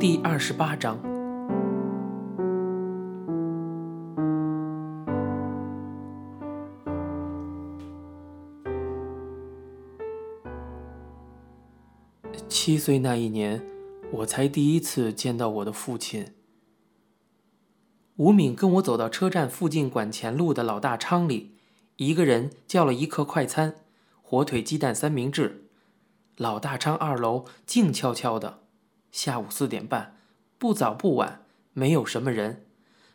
第二十八章。七岁那一年，我才第一次见到我的父亲。吴敏跟我走到车站附近管前路的老大昌里，一个人叫了一客快餐，火腿鸡蛋三明治。老大昌二楼静悄悄的，下午四点半，不早不晚，没有什么人。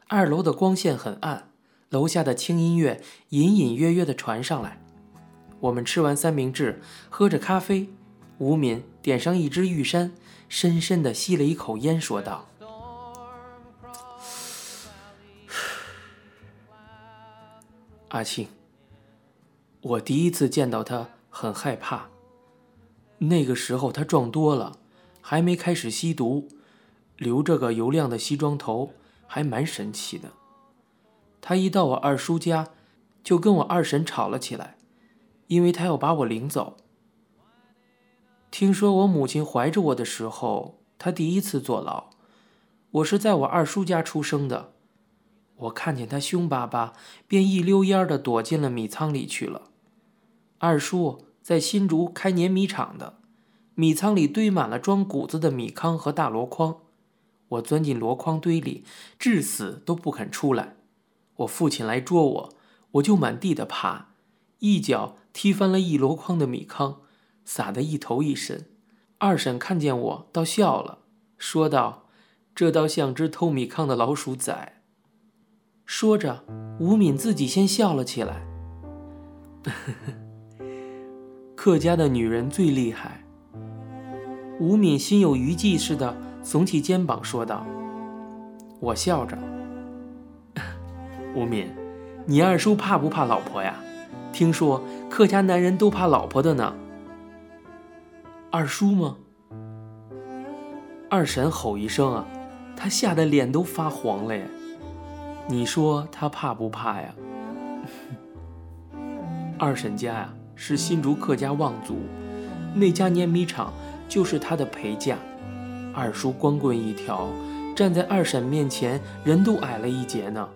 二楼的光线很暗，楼下的轻音乐隐隐约约的传上来。我们吃完三明治，喝着咖啡，吴敏点上一支玉山，深深的吸了一口烟，说道：“阿庆，我第一次见到他，很害怕。”那个时候他壮多了，还没开始吸毒，留着个油亮的西装头，还蛮神气的。他一到我二叔家，就跟我二婶吵了起来，因为他要把我领走。听说我母亲怀着我的时候，他第一次坐牢，我是在我二叔家出生的。我看见他凶巴巴，便一溜烟的躲进了米仓里去了。二叔。在新竹开碾米厂的，米仓里堆满了装谷子的米糠和大箩筐，我钻进箩筐堆里，至死都不肯出来。我父亲来捉我，我就满地的爬，一脚踢翻了一箩筐的米糠，撒得一头一身。二婶看见我，倒笑了，说道：“这倒像只偷米糠的老鼠仔。”说着，吴敏自己先笑了起来。客家的女人最厉害。吴敏心有余悸似的耸起肩膀说道：“我笑着，吴敏，你二叔怕不怕老婆呀？听说客家男人都怕老婆的呢。二叔吗？二婶吼一声啊，他吓得脸都发黄了耶。你说他怕不怕呀？二婶家呀。”是新竹客家望族，那家碾米厂就是他的陪嫁。二叔光棍一条，站在二婶面前，人都矮了一截呢。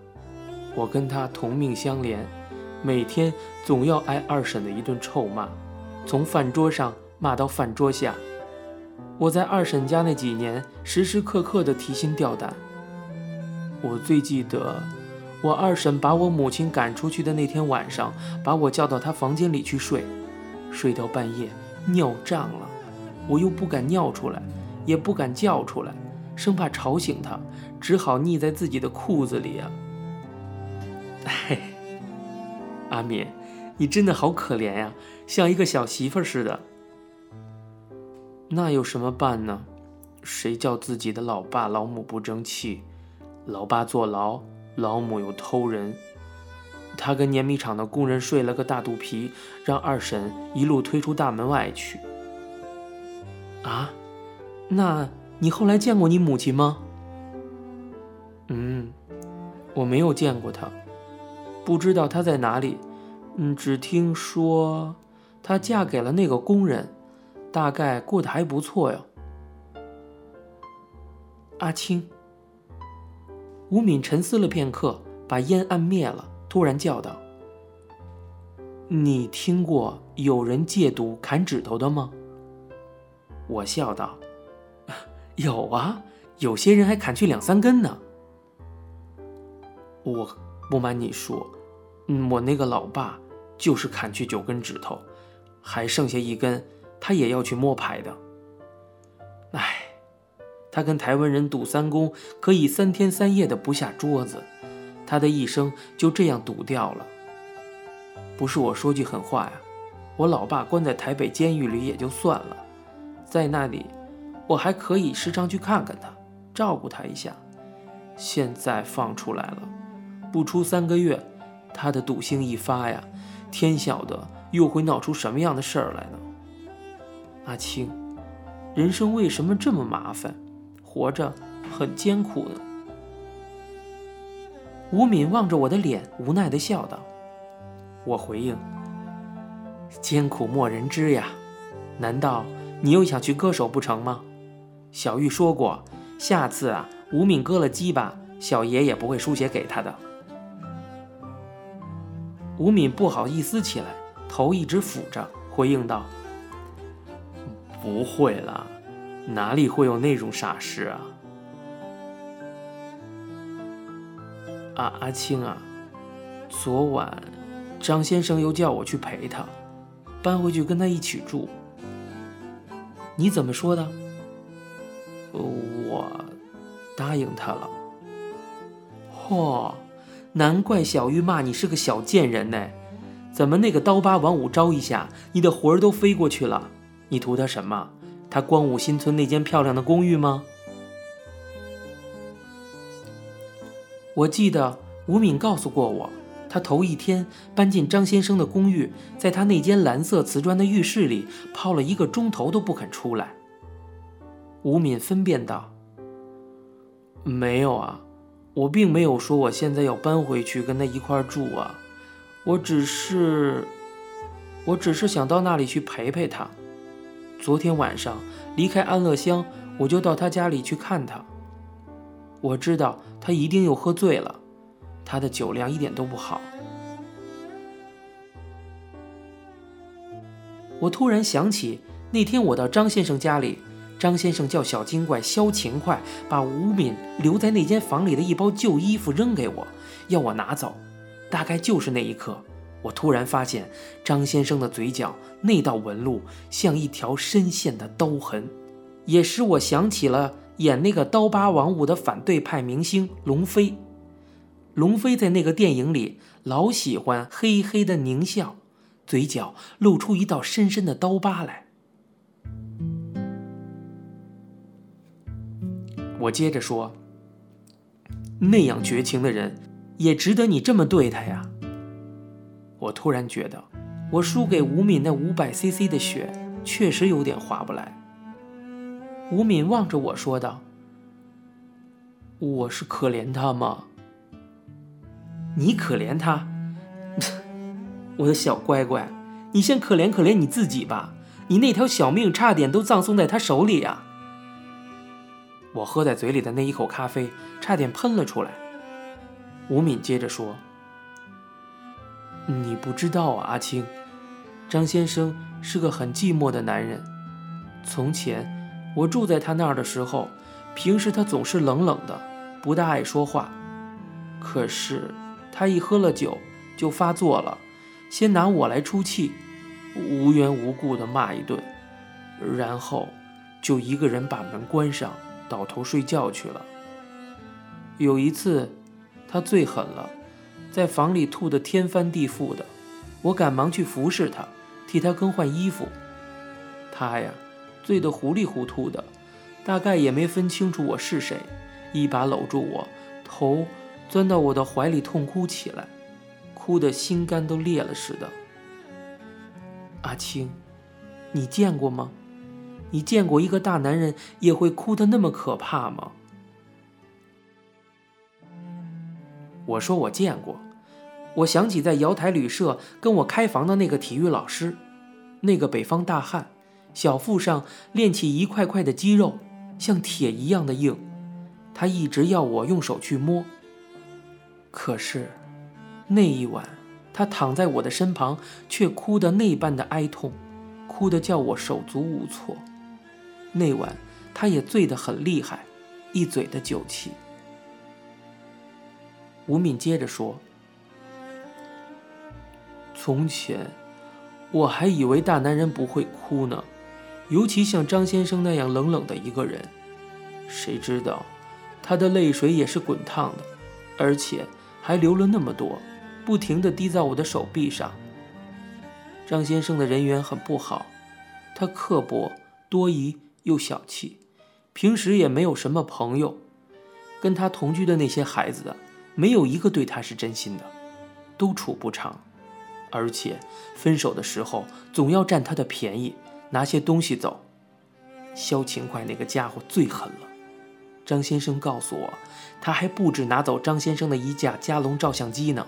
我跟他同命相连，每天总要挨二婶的一顿臭骂，从饭桌上骂到饭桌下。我在二婶家那几年，时时刻刻的提心吊胆。我最记得。我二婶把我母亲赶出去的那天晚上，把我叫到她房间里去睡，睡到半夜尿胀了，我又不敢尿出来，也不敢叫出来，生怕吵醒她，只好腻在自己的裤子里啊。嘿，阿敏，你真的好可怜呀，像一个小媳妇似的。那有什么办呢？谁叫自己的老爸老母不争气，老爸坐牢。老母又偷人，他跟碾米厂的工人睡了个大肚皮，让二婶一路推出大门外去。啊，那你后来见过你母亲吗？嗯，我没有见过她，不知道她在哪里。嗯，只听说她嫁给了那个工人，大概过得还不错哟。阿青。吴敏沉思了片刻，把烟按灭了，突然叫道：“你听过有人戒毒砍指头的吗？”我笑道：“有啊，有些人还砍去两三根呢。”我不瞒你说，嗯，我那个老爸就是砍去九根指头，还剩下一根，他也要去摸牌的。唉。他跟台湾人赌三公，可以三天三夜的不下桌子，他的一生就这样赌掉了。不是我说句狠话呀，我老爸关在台北监狱里也就算了，在那里我还可以时常去看看他，照顾他一下。现在放出来了，不出三个月，他的赌性一发呀，天晓得又会闹出什么样的事儿来呢？阿青，人生为什么这么麻烦？活着很艰苦呢。吴敏望着我的脸，无奈的笑道：“我回应，艰苦莫人知呀。难道你又想去割手不成吗？小玉说过，下次啊，吴敏割了鸡巴，小爷也不会输血给他的。吴敏不好意思起来，头一直俯着，回应道：“不会了，哪里会有那种傻事啊？”啊，阿青啊，昨晚张先生又叫我去陪他，搬回去跟他一起住。你怎么说的？我答应他了。嚯！难怪小玉骂你是个小贱人呢，怎么那个刀疤王五招一下，你的魂儿都飞过去了？你图他什么？他光武新村那间漂亮的公寓吗？我记得吴敏告诉过我，他头一天搬进张先生的公寓，在他那间蓝色瓷砖的浴室里泡了一个钟头都不肯出来。吴敏分辨道：“没有啊。”我并没有说我现在要搬回去跟他一块住啊，我只是，我只是想到那里去陪陪他。昨天晚上离开安乐乡，我就到他家里去看他。我知道他一定又喝醉了，他的酒量一点都不好。我突然想起那天我到张先生家里。张先生叫小精怪肖勤快，把吴敏留在那间房里的一包旧衣服扔给我，要我拿走。大概就是那一刻，我突然发现张先生的嘴角那道纹路像一条深陷的刀痕，也使我想起了演那个刀疤王五的反对派明星龙飞。龙飞在那个电影里老喜欢嘿嘿的狞笑，嘴角露出一道深深的刀疤来。我接着说：“那样绝情的人，也值得你这么对他呀。”我突然觉得，我输给吴敏那五百 CC 的血，确实有点划不来。吴敏望着我说道：“我是可怜他吗？你可怜他？我的小乖乖，你先可怜可怜你自己吧。你那条小命差点都葬送在他手里呀。”我喝在嘴里的那一口咖啡差点喷了出来。吴敏接着说：“你不知道啊，阿青，张先生是个很寂寞的男人。从前我住在他那儿的时候，平时他总是冷冷的，不大爱说话。可是他一喝了酒就发作了，先拿我来出气，无缘无故的骂一顿，然后就一个人把门关上。”倒头睡觉去了。有一次，他最狠了，在房里吐得天翻地覆的。我赶忙去服侍他，替他更换衣服。他呀，醉得糊里糊涂的，大概也没分清楚我是谁，一把搂住我，头钻到我的怀里痛哭起来，哭得心肝都裂了似的。阿青，你见过吗？你见过一个大男人也会哭得那么可怕吗？我说我见过。我想起在瑶台旅社跟我开房的那个体育老师，那个北方大汉，小腹上练起一块块的肌肉，像铁一样的硬。他一直要我用手去摸。可是那一晚，他躺在我的身旁，却哭得那般的哀痛，哭得叫我手足无措。那晚，他也醉得很厉害，一嘴的酒气。吴敏接着说：“从前，我还以为大男人不会哭呢，尤其像张先生那样冷冷的一个人。谁知道，他的泪水也是滚烫的，而且还流了那么多，不停地滴在我的手臂上。张先生的人缘很不好，他刻薄多疑。”又小气，平时也没有什么朋友，跟他同居的那些孩子，没有一个对他是真心的，都处不长，而且分手的时候总要占他的便宜，拿些东西走。肖勤快那个家伙最狠了，张先生告诉我，他还不止拿走张先生的一架佳龙照相机呢，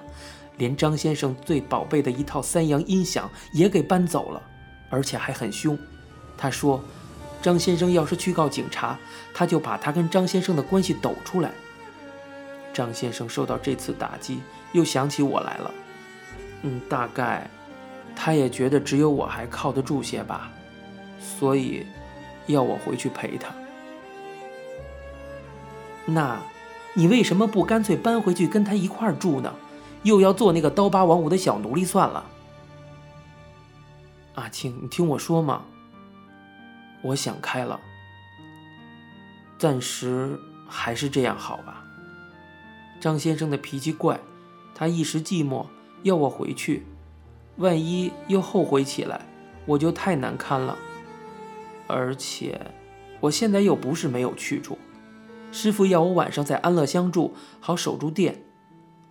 连张先生最宝贝的一套三洋音响也给搬走了，而且还很凶。他说。张先生要是去告警察，他就把他跟张先生的关系抖出来。张先生受到这次打击，又想起我来了。嗯，大概他也觉得只有我还靠得住些吧，所以要我回去陪他。那，你为什么不干脆搬回去跟他一块住呢？又要做那个刀疤王五的小奴隶算了。阿青，你听我说嘛。我想开了，暂时还是这样好吧。张先生的脾气怪，他一时寂寞，要我回去，万一又后悔起来，我就太难堪了。而且，我现在又不是没有去处，师傅要我晚上在安乐乡住，好守住店。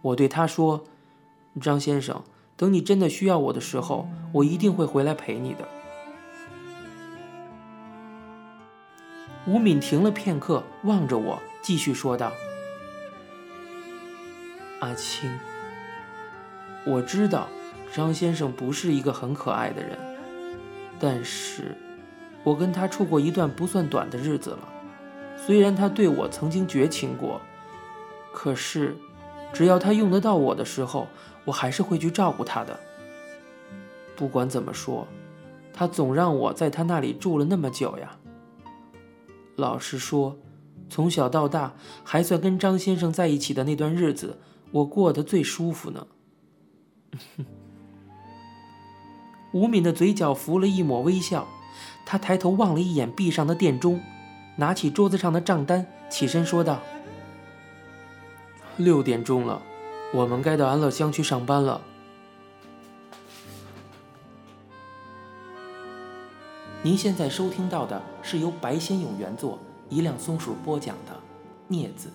我对他说：“张先生，等你真的需要我的时候，我一定会回来陪你的。”吴敏停了片刻，望着我，继续说道：“阿青，我知道张先生不是一个很可爱的人，但是，我跟他处过一段不算短的日子了。虽然他对我曾经绝情过，可是，只要他用得到我的时候，我还是会去照顾他的。不管怎么说，他总让我在他那里住了那么久呀。”老实说，从小到大，还算跟张先生在一起的那段日子，我过得最舒服呢。吴敏的嘴角浮了一抹微笑，他抬头望了一眼壁上的电钟，拿起桌子上的账单，起身说道：“六点钟了，我们该到安乐乡去上班了。”您现在收听到的是由白先勇原作、一辆松鼠播讲的《镊子》。